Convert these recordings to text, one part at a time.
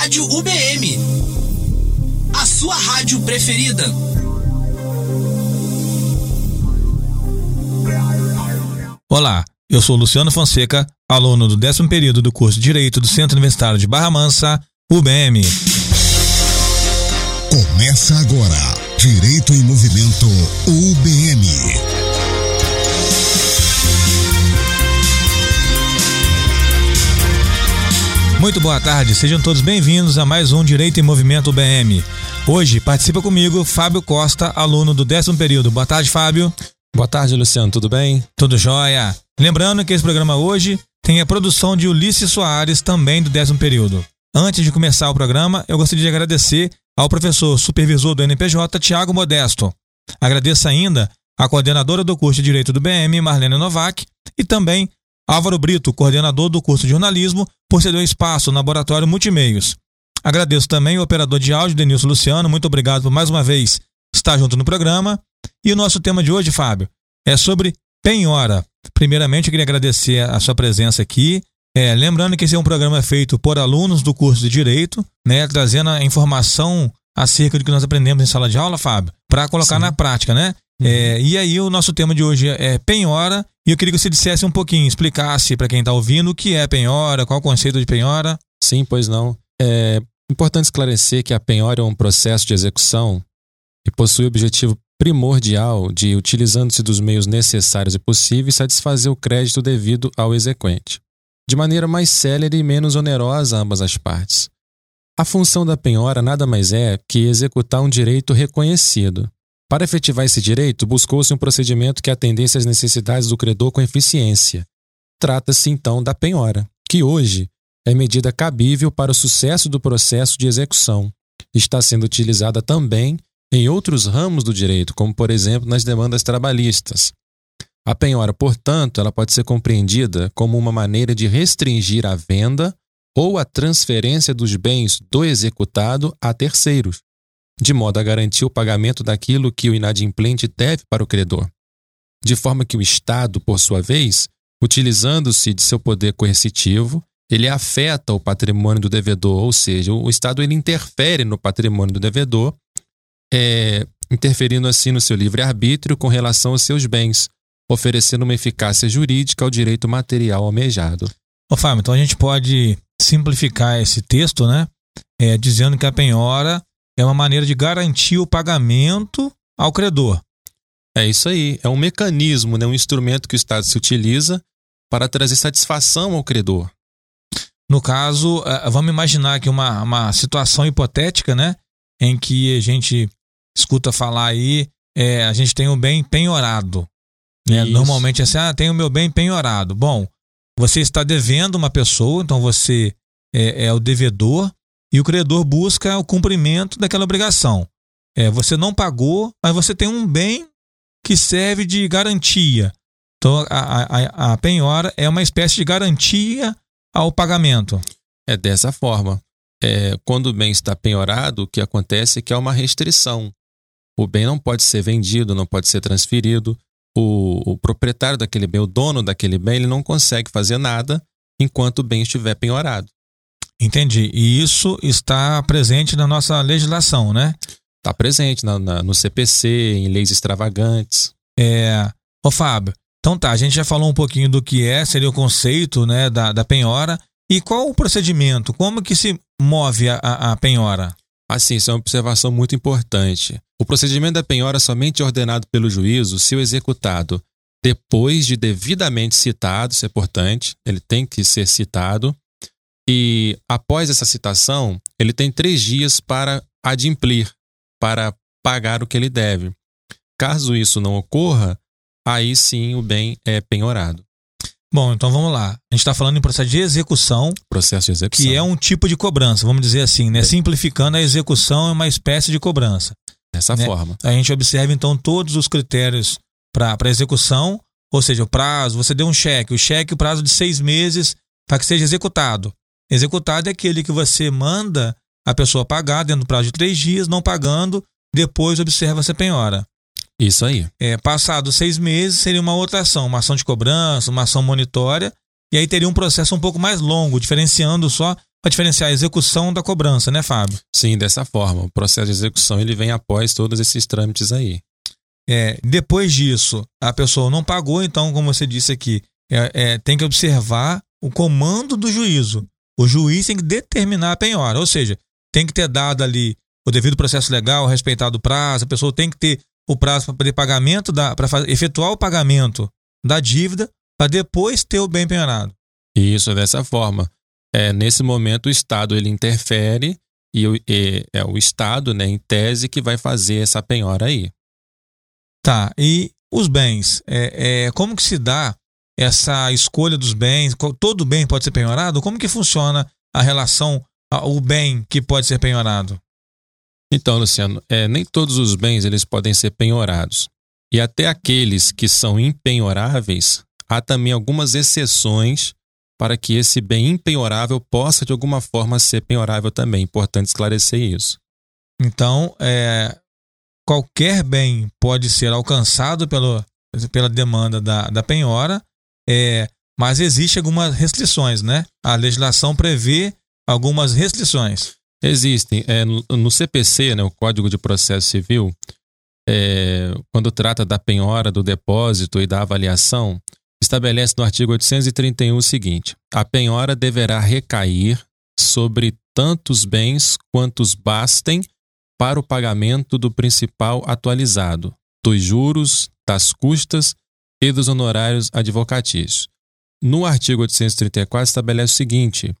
Rádio UBM. A sua rádio preferida. Olá, eu sou Luciano Fonseca, aluno do décimo período do curso de Direito do Centro Universitário de Barra Mansa, UBM. Começa agora, Direito em Movimento, UBM. Muito boa tarde, sejam todos bem-vindos a mais um Direito em Movimento UBM. Hoje participa comigo Fábio Costa, aluno do décimo período. Boa tarde, Fábio. Boa tarde, Luciano, tudo bem? Tudo jóia. Lembrando que esse programa hoje tem a produção de Ulisses Soares, também do décimo período. Antes de começar o programa, eu gostaria de agradecer ao professor supervisor do NPJ, Tiago Modesto. Agradeço ainda à coordenadora do curso de Direito do BM, Marlene Novak, e também Álvaro Brito, coordenador do curso de jornalismo, por ceder o espaço no laboratório Multimeios. Agradeço também ao operador de áudio, Denilson Luciano, muito obrigado por mais uma vez estar junto no programa. E o nosso tema de hoje, Fábio, é sobre penhora. Primeiramente, eu queria agradecer a sua presença aqui. É, lembrando que esse é um programa feito por alunos do curso de Direito, né, trazendo a informação acerca do que nós aprendemos em sala de aula, Fábio, para colocar Sim. na prática, né? Uhum. É, e aí o nosso tema de hoje é penhora, e eu queria que você dissesse um pouquinho, explicasse para quem está ouvindo o que é penhora, qual o conceito de penhora. Sim, pois não. É importante esclarecer que a penhora é um processo de execução e possui o objetivo primordial de, utilizando-se dos meios necessários e possíveis, satisfazer o crédito devido ao exequente, de maneira mais célere e menos onerosa a ambas as partes. A função da penhora nada mais é que executar um direito reconhecido. Para efetivar esse direito, buscou-se um procedimento que atendesse às necessidades do credor com eficiência. Trata-se então da penhora, que hoje é medida cabível para o sucesso do processo de execução. Está sendo utilizada também em outros ramos do direito, como por exemplo nas demandas trabalhistas. A penhora, portanto, ela pode ser compreendida como uma maneira de restringir a venda ou a transferência dos bens do executado a terceiros, de modo a garantir o pagamento daquilo que o inadimplente deve para o credor. De forma que o Estado, por sua vez, utilizando-se de seu poder coercitivo, ele afeta o patrimônio do devedor, ou seja, o Estado ele interfere no patrimônio do devedor é, interferindo assim no seu livre-arbítrio com relação aos seus bens, oferecendo uma eficácia jurídica ao direito material almejado. Ô Fábio, então a gente pode simplificar esse texto, né? É, dizendo que a penhora é uma maneira de garantir o pagamento ao credor. É isso aí, é um mecanismo, né? um instrumento que o Estado se utiliza para trazer satisfação ao credor. No caso, é, vamos imaginar aqui uma, uma situação hipotética, né? Em que a gente escuta falar aí, é, a gente tem o bem penhorado. Né? Normalmente é assim, ah, tem o meu bem penhorado. Bom, você está devendo uma pessoa, então você é, é o devedor e o credor busca o cumprimento daquela obrigação. É, você não pagou, mas você tem um bem que serve de garantia. Então, a, a, a penhora é uma espécie de garantia ao pagamento. É dessa forma. É, quando o bem está penhorado, o que acontece é que há uma restrição. O bem não pode ser vendido, não pode ser transferido. O, o, proprietário daquele bem, o dono daquele bem, ele não consegue fazer nada enquanto o bem estiver penhorado. Entendi. E isso está presente na nossa legislação, né? Está presente na, na, no CPC, em leis extravagantes. É. Ô, Fábio, então tá, a gente já falou um pouquinho do que é, seria o conceito né, da, da penhora. E qual o procedimento? Como que se move a, a penhora? Assim, isso é uma observação muito importante. O procedimento da penhora é somente ordenado pelo juízo se o executado, depois de devidamente citado, isso é importante, ele tem que ser citado, e após essa citação, ele tem três dias para adimplir, para pagar o que ele deve. Caso isso não ocorra, aí sim o bem é penhorado. Bom, então vamos lá. A gente está falando em processo de execução. Processo de execução. Que é um tipo de cobrança, vamos dizer assim, né? É. Simplificando, a execução é uma espécie de cobrança. Dessa né? forma. A gente observa então todos os critérios para execução, ou seja, o prazo, você deu um cheque, o cheque, o prazo de seis meses para que seja executado. Executado é aquele que você manda a pessoa pagar dentro do prazo de três dias, não pagando, depois observa se penhora. Isso aí. É, passado seis meses, seria uma outra ação, uma ação de cobrança, uma ação monitória, e aí teria um processo um pouco mais longo, diferenciando só para diferenciar a execução da cobrança, né, Fábio? Sim, dessa forma. O processo de execução ele vem após todos esses trâmites aí. É, depois disso, a pessoa não pagou, então, como você disse aqui, é, é, tem que observar o comando do juízo. O juiz tem que determinar a penhora, ou seja, tem que ter dado ali o devido processo legal, respeitado o prazo, a pessoa tem que ter o prazo para poder pagamento para efetuar o pagamento da dívida para depois ter o bem penhorado. Isso, dessa forma. É, nesse momento o Estado ele interfere e, e é o Estado, né, em tese, que vai fazer essa penhora aí. Tá, e os bens, é, é, como que se dá essa escolha dos bens? Todo bem pode ser penhorado? Como que funciona a relação, o bem que pode ser penhorado? Então, Luciano, é, nem todos os bens eles podem ser penhorados. E até aqueles que são impenhoráveis, há também algumas exceções para que esse bem impenhorável possa de alguma forma ser penhorável também. Importante esclarecer isso. Então, é, qualquer bem pode ser alcançado pelo, pela demanda da, da penhora, é, mas existe algumas restrições, né? A legislação prevê algumas restrições. Existem. É, no, CPC, né, o Código de Processo Civil, é, quando trata da penhora, do depósito e da avaliação, estabelece no artigo 831 o seguinte: a penhora deverá recair sobre tantos bens quantos bastem para o pagamento do principal atualizado, dos juros, das custas e dos honorários advocatícios. No artigo 834 estabelece o seguinte: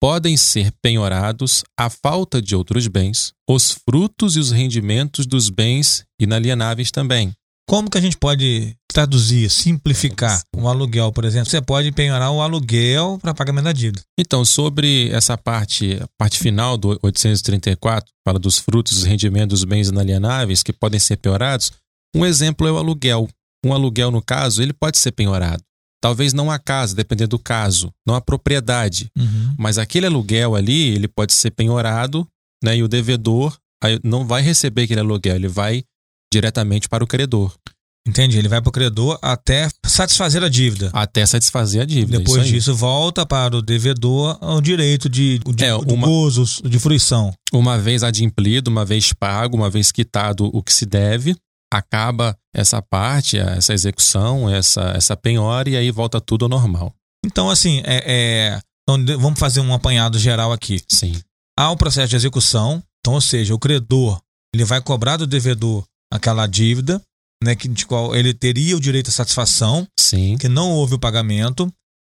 podem ser penhorados a falta de outros bens, os frutos e os rendimentos dos bens inalienáveis também. Como que a gente pode traduzir, simplificar um aluguel, por exemplo? Você pode penhorar o aluguel para pagamento da dívida. Então, sobre essa parte, a parte final do 834, fala dos frutos e rendimentos dos bens inalienáveis que podem ser penhorados. Um exemplo é o aluguel. Um aluguel, no caso, ele pode ser penhorado. Talvez não a casa, dependendo do caso, não a propriedade. Uhum. Mas aquele aluguel ali, ele pode ser penhorado, né? E o devedor não vai receber aquele aluguel, ele vai diretamente para o credor. Entendi, ele vai para o credor até satisfazer a dívida. Até satisfazer a dívida. Depois disso, volta para o devedor o direito de, de, é, de gozo, de fruição. Uma vez adimplido, uma vez pago, uma vez quitado o que se deve, acaba essa parte, essa execução, essa, essa penhora e aí volta tudo ao normal. Então, assim, é, é, então vamos fazer um apanhado geral aqui. Sim. Há um processo de execução, então, ou seja, o credor ele vai cobrar do devedor aquela dívida, né, que, de qual ele teria o direito à satisfação, Sim. que não houve o pagamento.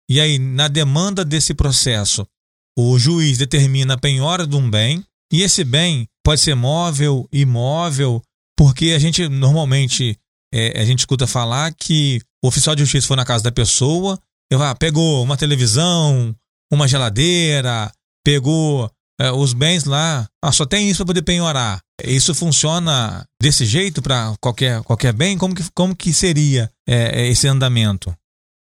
E aí, na demanda desse processo, o juiz determina a penhora de um bem, e esse bem pode ser móvel, imóvel, porque a gente normalmente é, a gente escuta falar que o oficial de justiça foi na casa da pessoa, eu, ah, pegou uma televisão, uma geladeira, pegou é, os bens lá, ah, só tem isso para poder penhorar. Isso funciona desse jeito para qualquer, qualquer bem? Como que, como que seria é, esse andamento?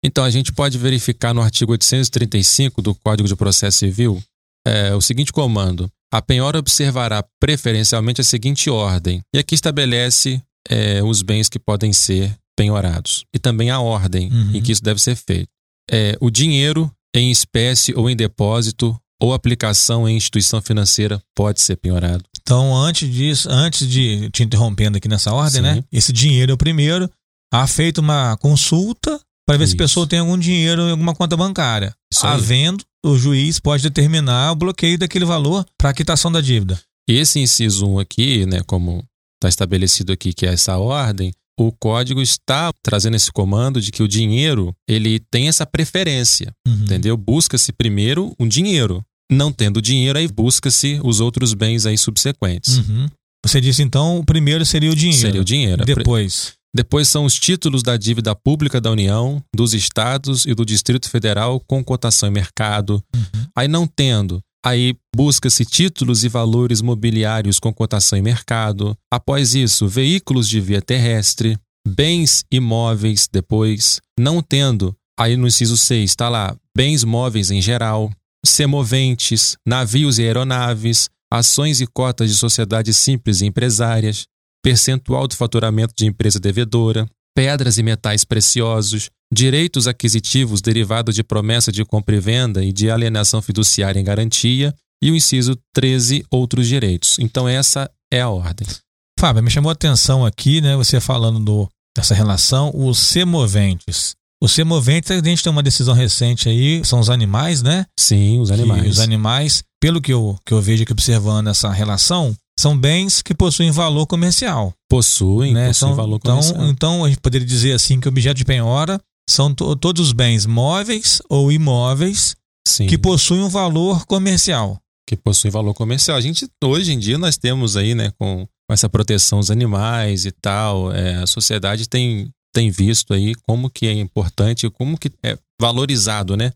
Então, a gente pode verificar no artigo 835 do Código de Processo Civil é, o seguinte comando: a penhora observará preferencialmente a seguinte ordem, e aqui estabelece é, os bens que podem ser penhorados e também a ordem uhum. em que isso deve ser feito. É, o dinheiro em espécie ou em depósito ou aplicação em instituição financeira pode ser penhorado. Então, antes disso, antes de te interrompendo aqui nessa ordem, né? Sim. né? Esse dinheiro é o primeiro. Há feito uma consulta para ver Isso. se a pessoa tem algum dinheiro em alguma conta bancária. Isso Havendo, o juiz pode determinar o bloqueio daquele valor para a quitação da dívida. Esse inciso 1 aqui, né, como está estabelecido aqui que é essa ordem, o código está trazendo esse comando de que o dinheiro ele tem essa preferência, uhum. entendeu? Busca-se primeiro um dinheiro. Não tendo dinheiro, aí busca-se os outros bens aí subsequentes. Uhum. Você disse então o primeiro seria o dinheiro. Seria o dinheiro. Depois. Depois são os títulos da dívida pública da União, dos estados e do Distrito Federal com cotação em mercado. Uhum. Aí não tendo, aí busca-se títulos e valores mobiliários com cotação em mercado. Após isso, veículos de via terrestre, bens imóveis depois. Não tendo, aí no inciso 6 está lá, bens móveis em geral, semoventes, navios e aeronaves, ações e cotas de sociedades simples e empresárias, percentual do faturamento de empresa devedora, pedras e metais preciosos, direitos aquisitivos derivados de promessa de compra e venda e de alienação fiduciária em garantia, e o inciso 13, outros direitos. Então, essa é a ordem. Fábio, me chamou a atenção aqui, né, você falando do, dessa relação, os semoventes. Os semoventes, a gente tem uma decisão recente aí, são os animais, né? Sim, os Que animais. os animais, pelo que eu, que eu vejo aqui observando essa relação, são bens que possuem valor comercial. Possuem, né? possuem São- valor então, comercial. então, a gente poderia dizer assim que objeto de penhora são to- todos os bens móveis ou imóveis Sim, que possuem um valor comercial. que possuem valor comercial. A gente, hoje em dia, nós temos aí, né, com com essa proteção aos animais e tal, é, a sociedade tem, tem visto aí como que é importante, como que é valorizado, né?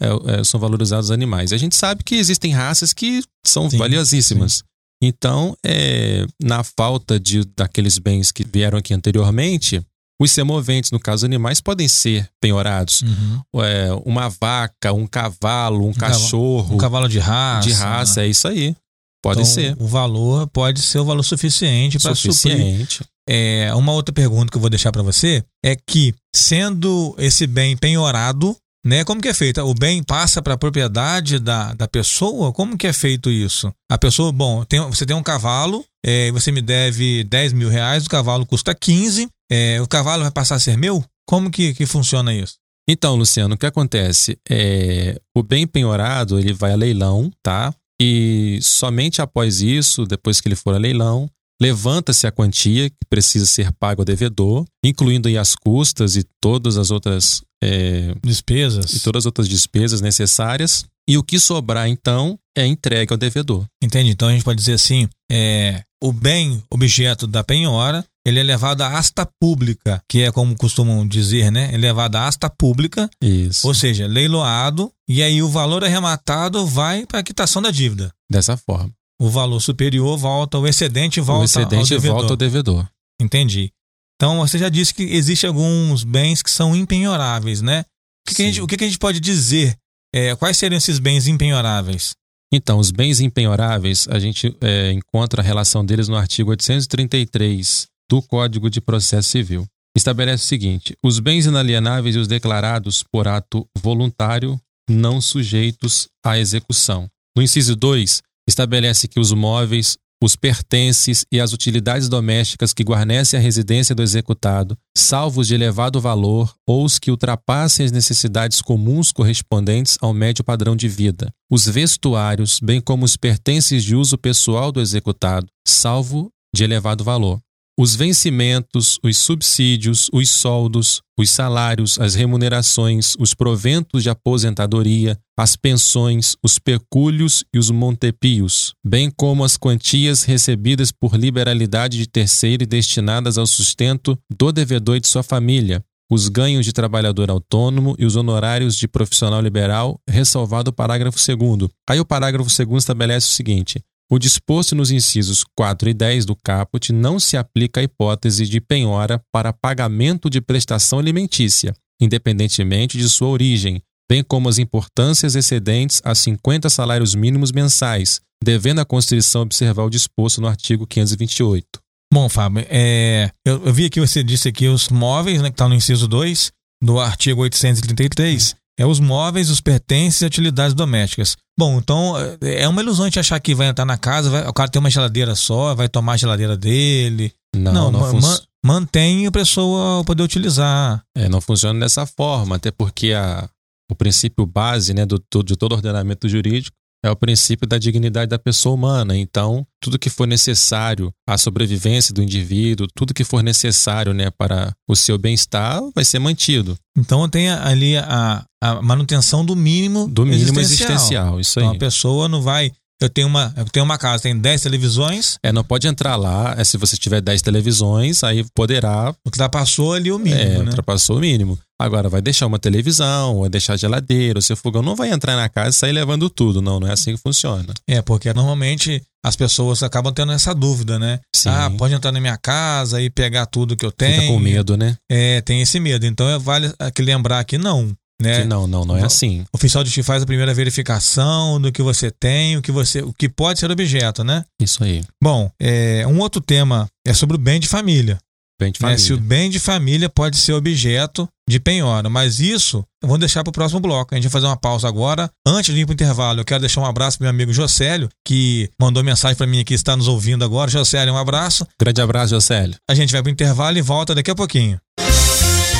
É, é, são valorizados os animais. A gente sabe que existem raças que são Sim, valiosíssimas. Então, é, na falta de daqueles bens que vieram aqui anteriormente, os semoventes, no caso animais, podem ser penhorados. Uhum. É, uma vaca, um cavalo, um, cavalo- cachorro Um cavalo de raça. de raça, é isso aí. Pode Então, ser. O valor pode ser o valor suficiente para suprir. É, uma outra pergunta que eu vou deixar para você é que, sendo esse bem penhorado, né, como que é feito? O bem passa para a propriedade da, da pessoa? Como que é feito isso? A pessoa, bom, tem- você tem um cavalo, é, você me deve 10 mil reais, o cavalo custa 15, é, o cavalo vai passar a ser meu? Como que, que funciona isso? Então, Luciano, o que acontece? É, o bem penhorado ele vai a leilão, tá? E somente após isso, depois que ele for a leilão, levanta-se a quantia que precisa ser paga ao devedor, incluindo aí as custas e todas as outras é, Despesas? e todas as outras despesas necessárias. E o que sobrar, então, é entregue ao devedor. Entende? Então a gente pode dizer assim: é, o bem objeto da penhora ele é levado à asta pública, que é como costumam dizer, né? É levado à asta pública, Isso. ou seja, leiloado, e aí o valor arrematado vai para a quitação da dívida. Dessa forma. O valor superior volta, o excedente volta o excedente ao devedor. volta ao devedor. Entendi. Então você já disse que existem alguns bens que são impenhoráveis, né? O que, que a, gente, o que, que a gente pode dizer? É, quais seriam esses bens impenhoráveis? Então, os bens impenhoráveis, a gente é, encontra a relação deles no artigo 833 do Código de Processo Civil. Estabelece o seguinte: os bens inalienáveis e os declarados por ato voluntário não sujeitos à execução. No inciso 2, estabelece que os móveis, os pertences e as utilidades domésticas que guarnecem a residência do executado, salvo os de elevado valor ou os que ultrapassem as necessidades comuns correspondentes ao médio padrão de vida, os vestuários, bem como os pertences de uso pessoal do executado, salvo de elevado valor. Os vencimentos, os subsídios, os soldos, os salários, as remunerações, os proventos de aposentadoria, as pensões, os pecúlios e os montepios, bem como as quantias recebidas por liberalidade de terceiro e destinadas ao sustento do devedor e de sua família, os ganhos de trabalhador autônomo e os honorários de profissional liberal, ressalvado o parágrafo 2 Aí o parágrafo 2 estabelece o seguinte: o disposto nos incisos 4 e 10 do caput não se aplica à hipótese de penhora para pagamento de prestação alimentícia, independentemente de sua origem, bem como as importâncias excedentes a 50 salários mínimos mensais, devendo a Constituição observar o disposto no artigo 528. Bom, Fábio, é, eu, eu vi aqui, você disse aqui os móveis, né, que está no inciso 2 do artigo 833. É os móveis, os pertences e utilidades domésticas. Bom, então é é uma ilusão a gente achar que vai entrar na casa, vai- o cara tem uma geladeira só, vai tomar a geladeira dele. Não, não, ma- mantém a pessoa poder utilizar. é, não funciona dessa forma, até porque a, o princípio base né, do, to- de todo ordenamento jurídico é o princípio da dignidade da pessoa humana. Então, tudo que for necessário à sobrevivência do indivíduo, tudo que for necessário né, para o seu bem-estar, vai ser mantido. Então tem ali a, a manutenção do mínimo Do mínimo existencial. existencial, isso aí. Então a pessoa não vai. Eu tenho uma, eu tenho uma casa, tem 10 televisões, É, não pode entrar lá, é, se você tiver 10 televisões, aí poderá, o que passou ali o mínimo, é, né? ultrapassou o mínimo. Agora, vai deixar uma televisão, vai deixar geladeira, o seu fogão não vai entrar na casa e sair levando tudo, não, não é assim que funciona. É, porque normalmente as pessoas acabam tendo essa dúvida, né? Sim. Ah, pode entrar na minha casa e pegar tudo que eu tenho. Fica com medo, né? É, tem esse medo. Então é vale aqui lembrar que não, né? Que não, não, não é assim. O oficial de justiça faz a primeira verificação do que você tem, o que você, o que pode ser objeto, né? Isso aí. Bom, é, um outro tema é sobre o bem de família. bem de né, família. se o bem de família pode ser objeto de penhora. Mas isso eu vou deixar para o próximo bloco. A gente vai fazer uma pausa agora. Antes de ir para o intervalo, eu quero deixar um abraço para meu amigo Jocélio, que mandou mensagem para mim aqui, está nos ouvindo agora. Jocélio, um abraço. Grande abraço, Jocélio. A gente vai para o intervalo e volta daqui a pouquinho.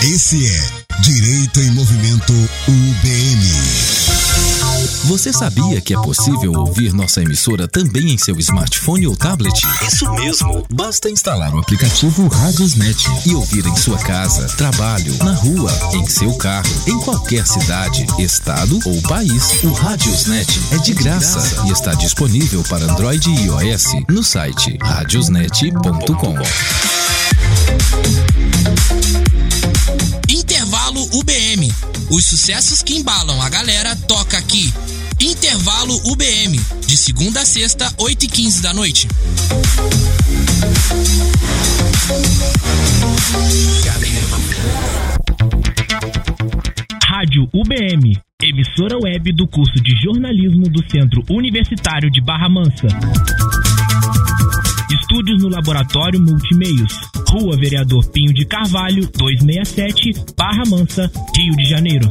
Esse é Direito em Movimento UBM. Você sabia que é possível ouvir nossa emissora também em seu smartphone ou tablet? Isso mesmo! Basta instalar o aplicativo Radiosnet e ouvir em sua casa, trabalho, na rua, em seu carro, em qualquer cidade, estado ou país. O Radiosnet é de graça e está disponível para Android e iOS no site radiosnet.com. Os sucessos que embalam a galera toca aqui. Intervalo UBM. De segunda a sexta, 8 e 15 da noite. Rádio UBM, emissora web do curso de jornalismo do Centro Universitário de Barra Mansa. Estúdios no Laboratório Multimeios, Rua Vereador Pinho de Carvalho, 267, Barra Mansa, Rio de Janeiro.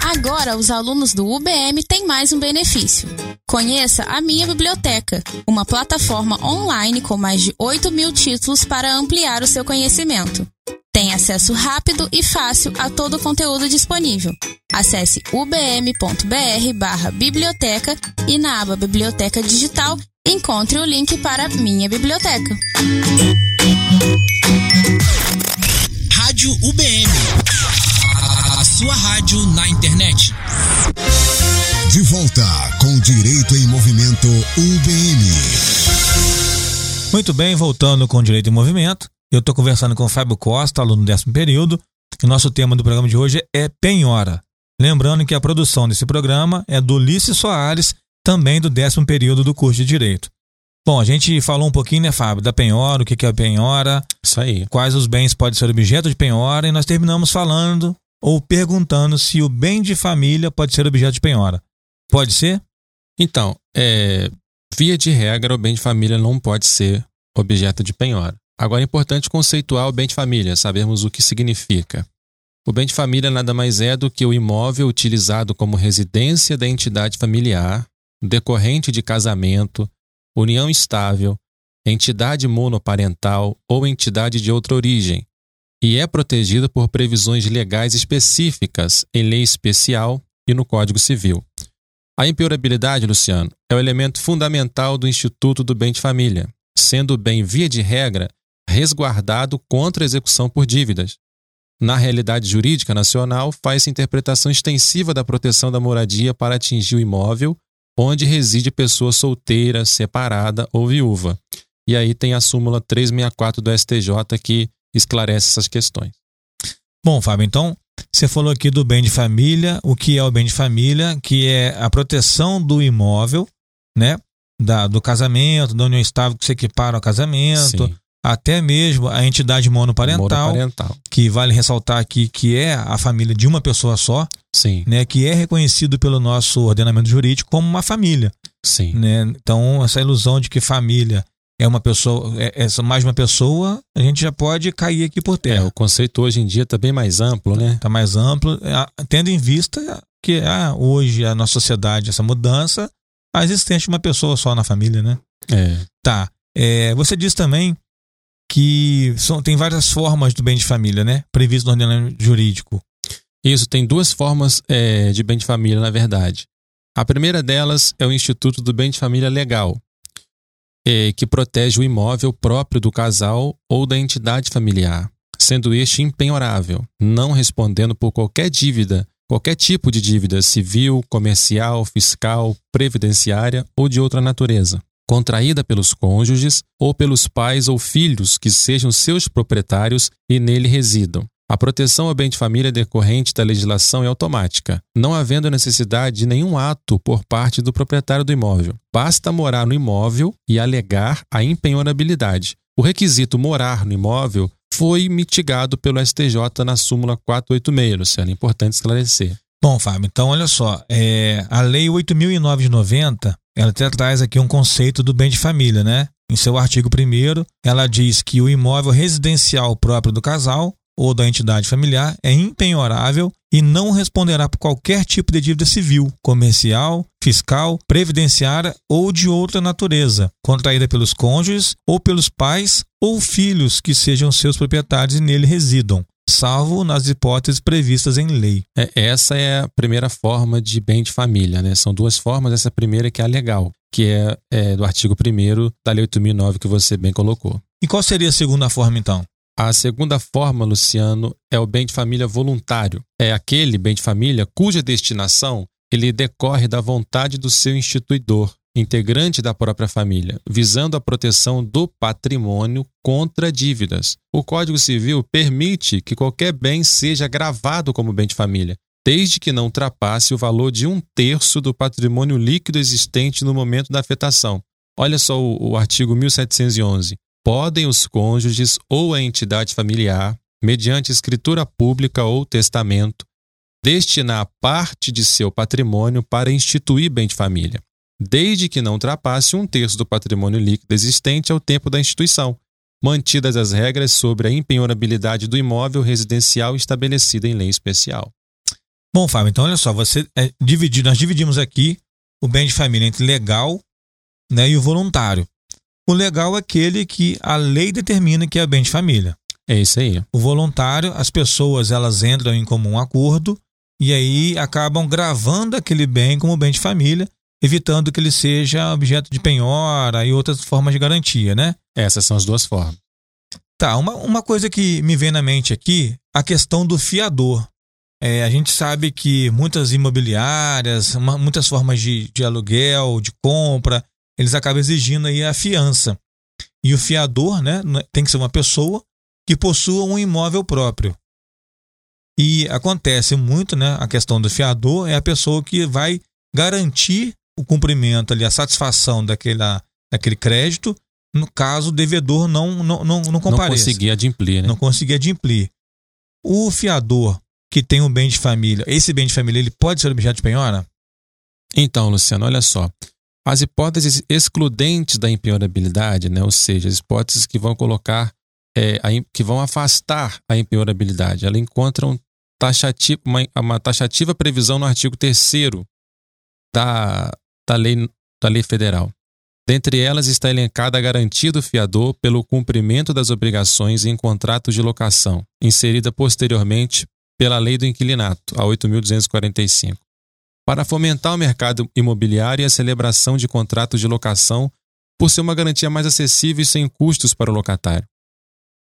Agora, os alunos do UBM têm mais um benefício. Conheça a Minha Biblioteca, uma plataforma online com mais de 8 mil títulos para ampliar o seu conhecimento. Acesso rápido e fácil a todo o conteúdo disponível. Acesse ubm.br biblioteca e na aba Biblioteca Digital encontre o link para a Minha Biblioteca. Rádio UBM. A sua rádio na internet. De volta com Direito em Movimento UBM. Muito bem, voltando com Direito em Movimento. Eu estou conversando com o Fábio Costa, aluno do décimo período. E o nosso tema do programa de hoje é penhora. Lembrando que a produção desse programa é do Ulisses Soares, também do décimo período do curso de Direito. Bom, a gente falou um pouquinho, né, Fábio, da penhora, o que é a penhora, Isso aí. quais os bens podem ser objeto de penhora, e nós terminamos falando ou perguntando se o bem de família pode ser objeto de penhora. Pode ser? Então, é, via de regra, o bem de família não pode ser objeto de penhora. Agora é importante conceituar o bem de família, sabermos o que significa. O bem de família nada mais é do que o imóvel utilizado como residência da entidade familiar, decorrente de casamento, união estável, entidade monoparental ou entidade de outra origem, e é protegido por previsões legais específicas em lei especial e no Código Civil. A impenhorabilidade, Luciano, é o elemento fundamental do Instituto do Bem de Família, sendo o bem, via de regra, resguardado contra execução por dívidas. Na realidade jurídica nacional, faz-se interpretação extensiva da proteção da moradia para atingir o imóvel onde reside pessoa solteira, separada ou viúva. E aí tem a súmula 364 do STJ que esclarece essas questões. Bom, Fábio, então você falou aqui do bem de família, o que é o bem de família, que é a proteção do imóvel, né? Da, do casamento, da união estável que se equipara ao casamento, Sim. Até mesmo a entidade monoparental, Monoparental. que vale ressaltar aqui que é a família de uma pessoa só, Sim, né? Que é reconhecido pelo nosso ordenamento jurídico como uma família, sim. né? Então, essa ilusão de que família é uma pessoa, é, é mais uma pessoa, a gente já pode cair aqui por É, terra. o conceito hoje em dia está bem mais amplo, né? Está mais amplo, ah, tendo em vista que ah, hoje a nossa sociedade, essa mudança, a existência de uma pessoa só na família, né? É, Tá. É, você diz também que são, tem várias formas do bem de família, né? Previsto no ordenamento jurídico. Isso, tem duas formas é, de bem de família, na verdade. A primeira delas é o Instituto do Bem de Família Legal, é, que protege o imóvel próprio do casal ou da entidade familiar, sendo este impenhorável, não respondendo por qualquer dívida, qualquer tipo de dívida civil, comercial, fiscal, previdenciária ou de outra natureza, contraída pelos cônjuges ou pelos pais ou filhos que sejam seus proprietários e nele residam. A proteção ao bem de família decorrente da legislação é automática, não havendo necessidade de nenhum ato por parte do proprietário do imóvel. Basta morar no imóvel e alegar a impenhorabilidade. O requisito morar no imóvel foi mitigado pelo STJ na súmula 486, Luciano. É importante esclarecer. Bom, Fábio, então olha só, é, a Lei 8.009 de 90, ela até traz aqui um conceito do bem de família, né? Em seu artigo 1 ela diz que o imóvel residencial próprio do casal ou da entidade familiar é impenhorável e não responderá por qualquer tipo de dívida civil, comercial, fiscal, previdenciária ou de outra natureza, contraída pelos cônjuges ou pelos pais ou filhos que sejam seus proprietários e nele residam, salvo nas hipóteses previstas em lei. É, essa é a primeira forma de bem de família, né? São duas formas. Essa primeira que é a legal, que é, é do artigo 1 da Lei 8.009 que você bem colocou. E qual seria a segunda forma, então? A segunda forma, Luciano, é o bem de família voluntário. É aquele bem de família cuja destinação ele decorre da vontade do seu instituidor, integrante da própria família, visando a proteção do patrimônio contra dívidas. O Código Civil permite que qualquer bem seja gravado como bem de família, desde que não ultrapasse o valor de um terço do patrimônio líquido existente no momento da afetação. Olha só o, o artigo 1711. Podem os cônjuges ou a entidade familiar, mediante escritura pública ou testamento, destinar parte de seu patrimônio para instituir bem de família desde que não ultrapasse um terço do patrimônio líquido existente ao tempo da instituição, mantidas as regras sobre a impenhorabilidade do imóvel residencial estabelecida em lei especial. Bom, Fábio, então olha só, você é, dividir, nós dividimos aqui o bem de família entre legal né, e o voluntário. O legal é aquele que a lei determina que é bem de família. É isso aí. O voluntário, as pessoas elas entram em comum acordo e aí acabam gravando aquele bem como bem de família evitando que ele seja objeto de penhora e outras formas de garantia, né? Essas são as duas formas. Tá, uma, uma coisa que me vem na mente aqui, a questão do fiador. É, a gente sabe que muitas imobiliárias, uma, muitas formas de, de aluguel, de compra, eles acabam exigindo aí a fiança. E o fiador, né, tem que ser uma pessoa que possua um imóvel próprio. E acontece muito, né, a questão do fiador é a pessoa que vai garantir o cumprimento ali, a satisfação daquela, daquele crédito, no caso o devedor não, não, não, não compareça. Não conseguir adimplir, né? Não conseguir adimplir. O fiador que tem um bem de família, esse bem de família, ele pode ser objeto de penhora? Então, Luciano, olha só. As hipóteses excludentes da impenhorabilidade, né, ou seja, as hipóteses que vão colocar, é, a, que vão afastar a impenhorabilidade, ela encontram taxativa, uma, uma taxativa previsão no artigo 3 da, da lei, da lei federal. Dentre elas está elencada a garantia do fiador pelo cumprimento das obrigações em contratos de locação, inserida posteriormente pela Lei do Inquilinato, a 8.245, para fomentar o mercado imobiliário e a celebração de contratos de locação por ser uma garantia mais acessível e sem custos para o locatário.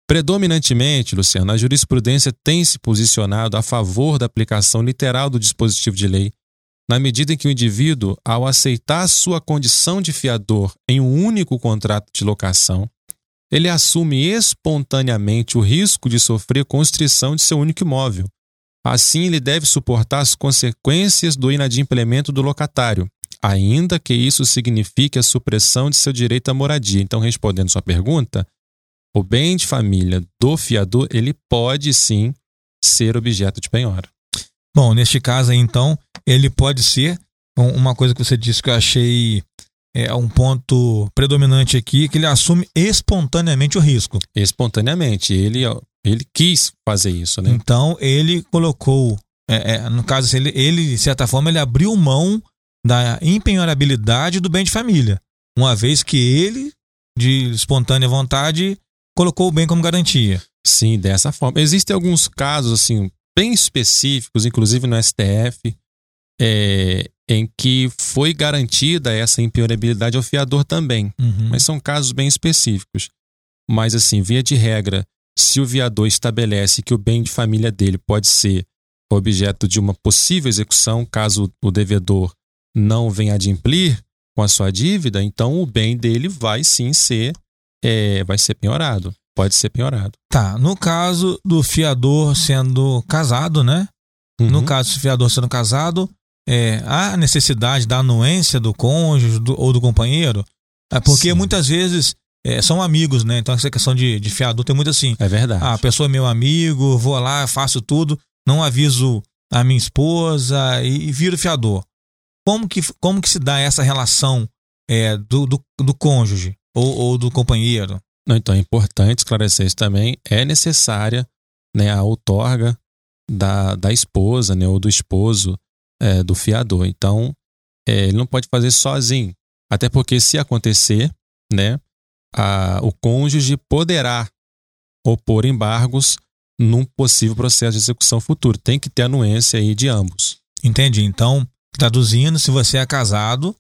Predominantemente, Luciano, a jurisprudência tem se posicionado a favor da aplicação literal do dispositivo de lei na medida em que o indivíduo, ao aceitar sua condição de fiador em um único contrato de locação, ele assume espontaneamente o risco de sofrer constrição de seu único imóvel. Assim, ele deve suportar as consequências do inadimplemento do locatário, ainda que isso signifique a supressão de seu direito à moradia. Então, respondendo sua pergunta, o bem de família do fiador, ele pode sim ser objeto de penhora. Bom, neste caso então, ele pode ser uma coisa que você disse que eu achei é um ponto predominante aqui, que ele assume espontaneamente o risco. Espontaneamente, ele ele quis fazer isso, né? Então ele colocou, é, é, no caso ele, ele de certa forma ele abriu mão da empenhorabilidade do bem de família, uma vez que ele de espontânea vontade colocou o bem como garantia. Sim, dessa forma. Existem alguns casos assim bem específicos, inclusive no STF, é, em que foi garantida essa impenhorabilidade ao fiador também. Uhum. Mas são casos bem específicos. Mas, assim, via de regra, se o fiador estabelece que o bem de família dele pode ser objeto de uma possível execução, caso o devedor não venha adimplir com a sua dívida, então o bem dele vai sim ser, é, vai ser penhorado. Pode ser piorado. Tá. No caso do fiador sendo casado, né? Uhum. No caso do fiador sendo casado, é, há necessidade da anuência do cônjuge do, ou do companheiro? É porque Sim. muitas vezes é, são amigos, né? Então essa questão de, de fiador tem muito assim. É verdade. Ah, a pessoa é meu amigo, vou lá, faço tudo, não aviso a minha esposa e, e viro fiador. Como que, como que se dá essa relação é, do, do, do cônjuge ou, ou do companheiro? Não, então é importante esclarecer isso também. É necessária né, a outorga da, da esposa né, ou do esposo é, do fiador. Então, é, ele não pode fazer sozinho. Até porque, se acontecer, né, a, o cônjuge poderá opor embargos num possível processo de execução futuro. Tem que ter anuência aí de ambos. Entendi. Então, traduzindo, se você é casado,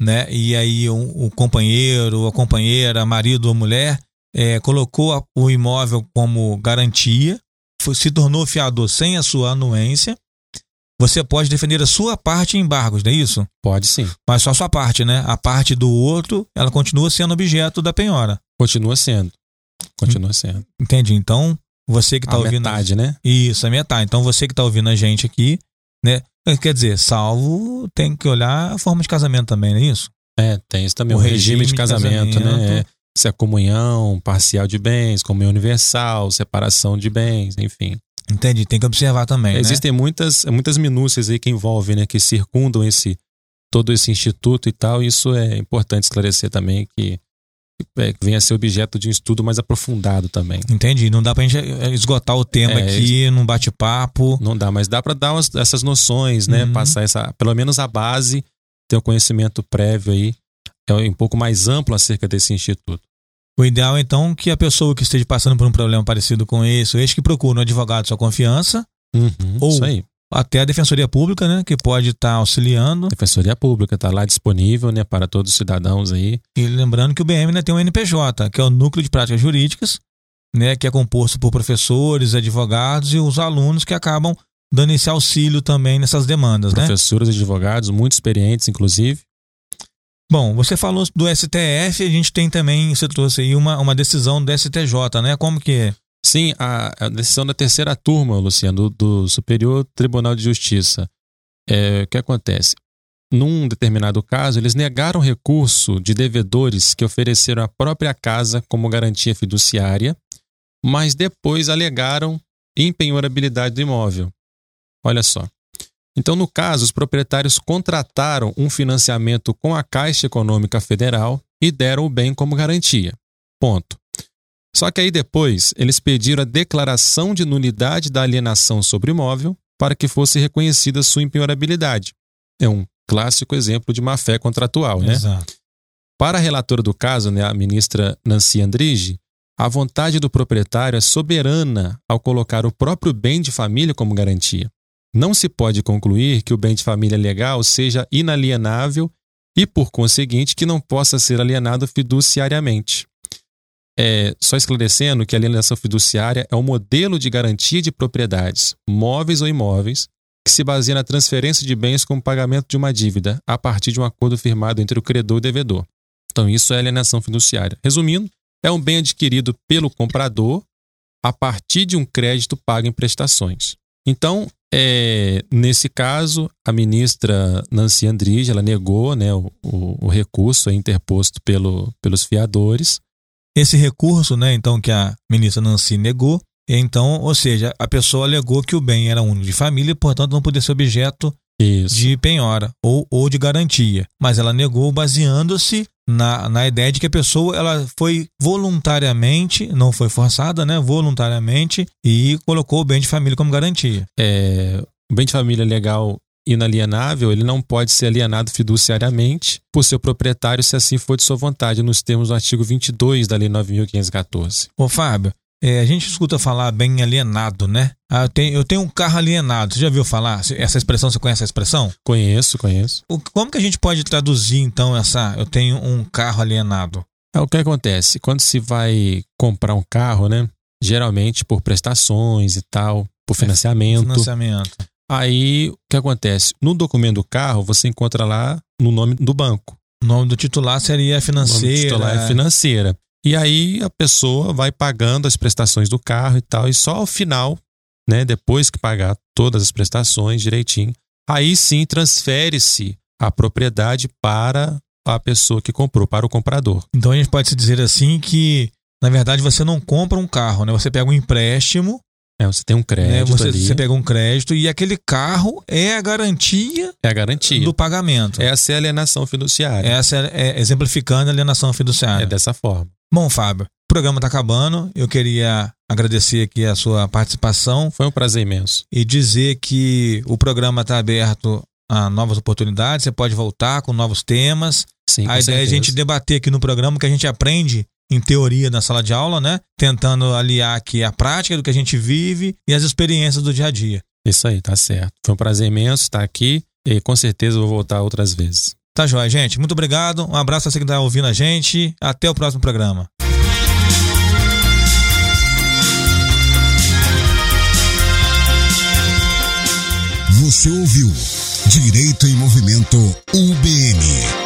né, e aí o, o companheiro, a companheira, marido ou mulher, é, colocou o imóvel como garantia, foi, se tornou fiador sem a sua anuência, você pode defender a sua parte em embargos, não é isso? Pode sim. Mas só a sua parte, né? A parte do outro, ela continua sendo objeto da penhora. Continua sendo. Continua sendo. Entendi. Então, você que está ouvindo. Metade, né? Isso, a metade. Então, você que está ouvindo a gente aqui, né? Quer dizer, salvo, tem que olhar a forma de casamento também, não é isso? É, tem isso também. O, o regime, regime, de casamento, de casamento. né? É, se é comunhão parcial de bens, comunhão universal, separação de bens, enfim. Entendi, tem que observar também. Né? Existem né? muitas, muitas minúcias aí que envolvem, né? Que circundam esse todo esse instituto e tal. E isso é importante esclarecer também que é, venha a ser objeto de um estudo mais aprofundado também. Entendi. Não dá pra gente é, esgotar o tema é, aqui num bate-papo. Não dá, mas dá para dar umas, essas noções, né? Uhum. Passar essa, pelo menos a base, ter um conhecimento prévio aí, é um pouco mais amplo acerca desse instituto. O ideal, então, que a pessoa que esteja passando por um problema parecido com esse, este que procura um advogado de sua confiança, uhum, ou até a Defensoria Pública, né, que pode estar tá auxiliando. Defensoria Pública está lá disponível, né, para todos os cidadãos aí. E lembrando que o BM né, tem um NPJ, que é o Núcleo de Práticas Jurídicas, né, que é composto por professores, advogados e os alunos que acabam dando esse auxílio também nessas demandas, né? Professores e advogados, muito experientes, inclusive. Bom, você falou do STF, a gente tem também, você trouxe aí uma, uma decisão do STJ, né? Como que é? Sim, a, a decisão da terceira turma, Luciano, do, do Superior Tribunal de Justiça. É, o que acontece? Num determinado caso, eles negaram recurso de devedores que ofereceram a própria casa como garantia fiduciária, mas depois alegaram impenhorabilidade do imóvel. Olha só. Então, no caso, os proprietários contrataram um financiamento com a Caixa Econômica Federal e deram o bem como garantia. Ponto. Só que aí depois eles pediram a declaração de nulidade da alienação sobre imóvel para que fosse reconhecida sua impenhorabilidade. É um clássico exemplo de má-fé contratual, né? Exato. Para a relatora do caso, né, a ministra Nancy Andrige, a vontade do proprietário é soberana ao colocar o próprio bem de família como garantia. Não se pode concluir que o bem de família legal seja inalienável e, por conseguinte, que não possa ser alienado fiduciariamente. É, só esclarecendo que a alienação fiduciária é um modelo de garantia de propriedades, móveis ou imóveis, que se baseia na transferência de bens como pagamento de uma dívida, a partir de um acordo firmado entre o credor e o devedor. Então, isso é alienação fiduciária. Resumindo, é um bem adquirido pelo comprador a partir de um crédito pago em prestações. Então, é, nesse caso, a ministra Nancy Andrige ela negou né, o, o, o recurso interposto pelo, pelos fiadores. Esse recurso, né, então, que a ministra Nancy negou, então, ou seja, a pessoa alegou que o bem era único de família e, portanto, não podia ser objeto Isso. de penhora ou, ou de garantia. Mas ela negou baseando-se na, na ideia de que a pessoa ela foi voluntariamente, não foi forçada, né? Voluntariamente e colocou o bem de família como garantia. É, o bem de família legal inalienável, ele não pode ser alienado fiduciariamente por seu proprietário se assim for de sua vontade, nos termos do artigo 22 da Lei 9.514. Ô, Fábio, é, a gente escuta falar bem alienado, né? Ah, eu, tenho, eu tenho um carro alienado. Você já viu falar essa expressão? Você conhece essa expressão? Conheço, conheço. O, como que a gente pode traduzir, então, essa eu tenho um carro alienado? É o que acontece. Quando se vai comprar um carro, né? Geralmente por prestações e tal, por financiamento. É, financiamento. Aí o que acontece? No documento do carro, você encontra lá no nome do banco. O nome do titular seria financeira. O nome do titular é financeira. E aí a pessoa vai pagando as prestações do carro e tal, e só ao final, né, depois que pagar todas as prestações direitinho, aí sim transfere-se a propriedade para a pessoa que comprou, para o comprador. Então a gente pode dizer assim que, na verdade, você não compra um carro, né? Você pega um empréstimo É, você tem um né? crédito Você, ali. você pega um crédito e aquele carro é a garantia É a garantia. do pagamento. Essa é a alienação fiduciária. Essa é, é exemplificando a alienação fiduciária. É dessa forma. Bom, Fábio, o programa está acabando. Eu queria agradecer aqui a sua participação Foi um prazer imenso. e dizer que o programa está aberto a novas oportunidades. Você pode voltar com novos temas. Sim, a ideia é a certeza. gente debater aqui no programa que a gente aprende em teoria na sala de aula, né? Tentando aliar aqui a prática do que a gente vive e as experiências do dia a dia. Isso aí, tá certo. Foi um prazer imenso estar aqui e com certeza eu vou voltar outras vezes. Tá joia, gente. Muito obrigado. Um abraço a você que está ouvindo a gente. Até o próximo programa. Você ouviu Direito em Movimento UBM.